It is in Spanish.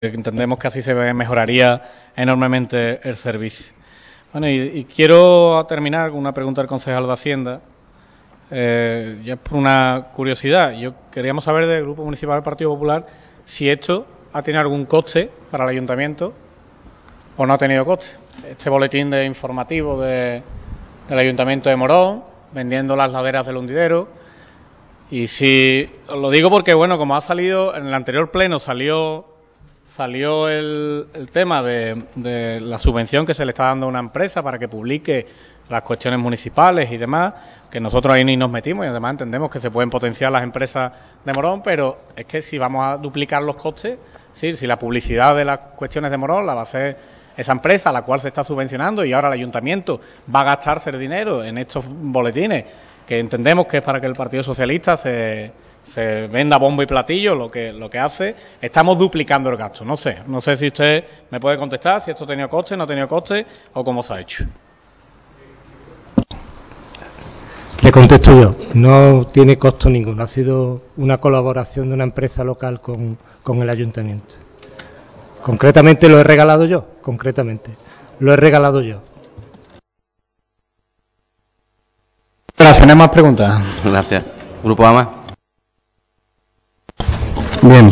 entendemos que así se mejoraría enormemente el servicio. Bueno, y, quiero terminar con una pregunta del concejal de Hacienda. Eh, ya por una curiosidad, yo queríamos saber del Grupo Municipal del Partido Popular si esto ha tenido algún coste para el ayuntamiento o no ha tenido coste. Este boletín de informativo de, del Ayuntamiento de Morón, vendiendo las laderas del hundidero. Y si lo digo porque, bueno, como ha salido en el anterior pleno, salió salió el, el tema de, la subvención que se le está dando a una empresa para que publique las cuestiones municipales y demás, que nosotros ahí ni nos metimos y además entendemos que se pueden potenciar las empresas de Morón, pero es que si vamos a duplicar los costes, sí, si la publicidad de las cuestiones de Morón la va a hacer esa empresa a la cual se está subvencionando y ahora el ayuntamiento va a gastarse el dinero en estos boletines que entendemos que es para que el Partido Socialista se, se venda bombo y platillo lo que lo que hace estamos duplicando el gasto no sé no sé si usted me puede contestar si esto ha tenido coste no ha tenido coste o cómo se ha hecho le contesto yo no tiene costo ninguno ha sido una colaboración de una empresa local con, con el ayuntamiento Concretamente lo he regalado yo, concretamente. Lo he regalado yo. Gracias, ¿no más preguntas? Gracias. Grupo AMA. Bien,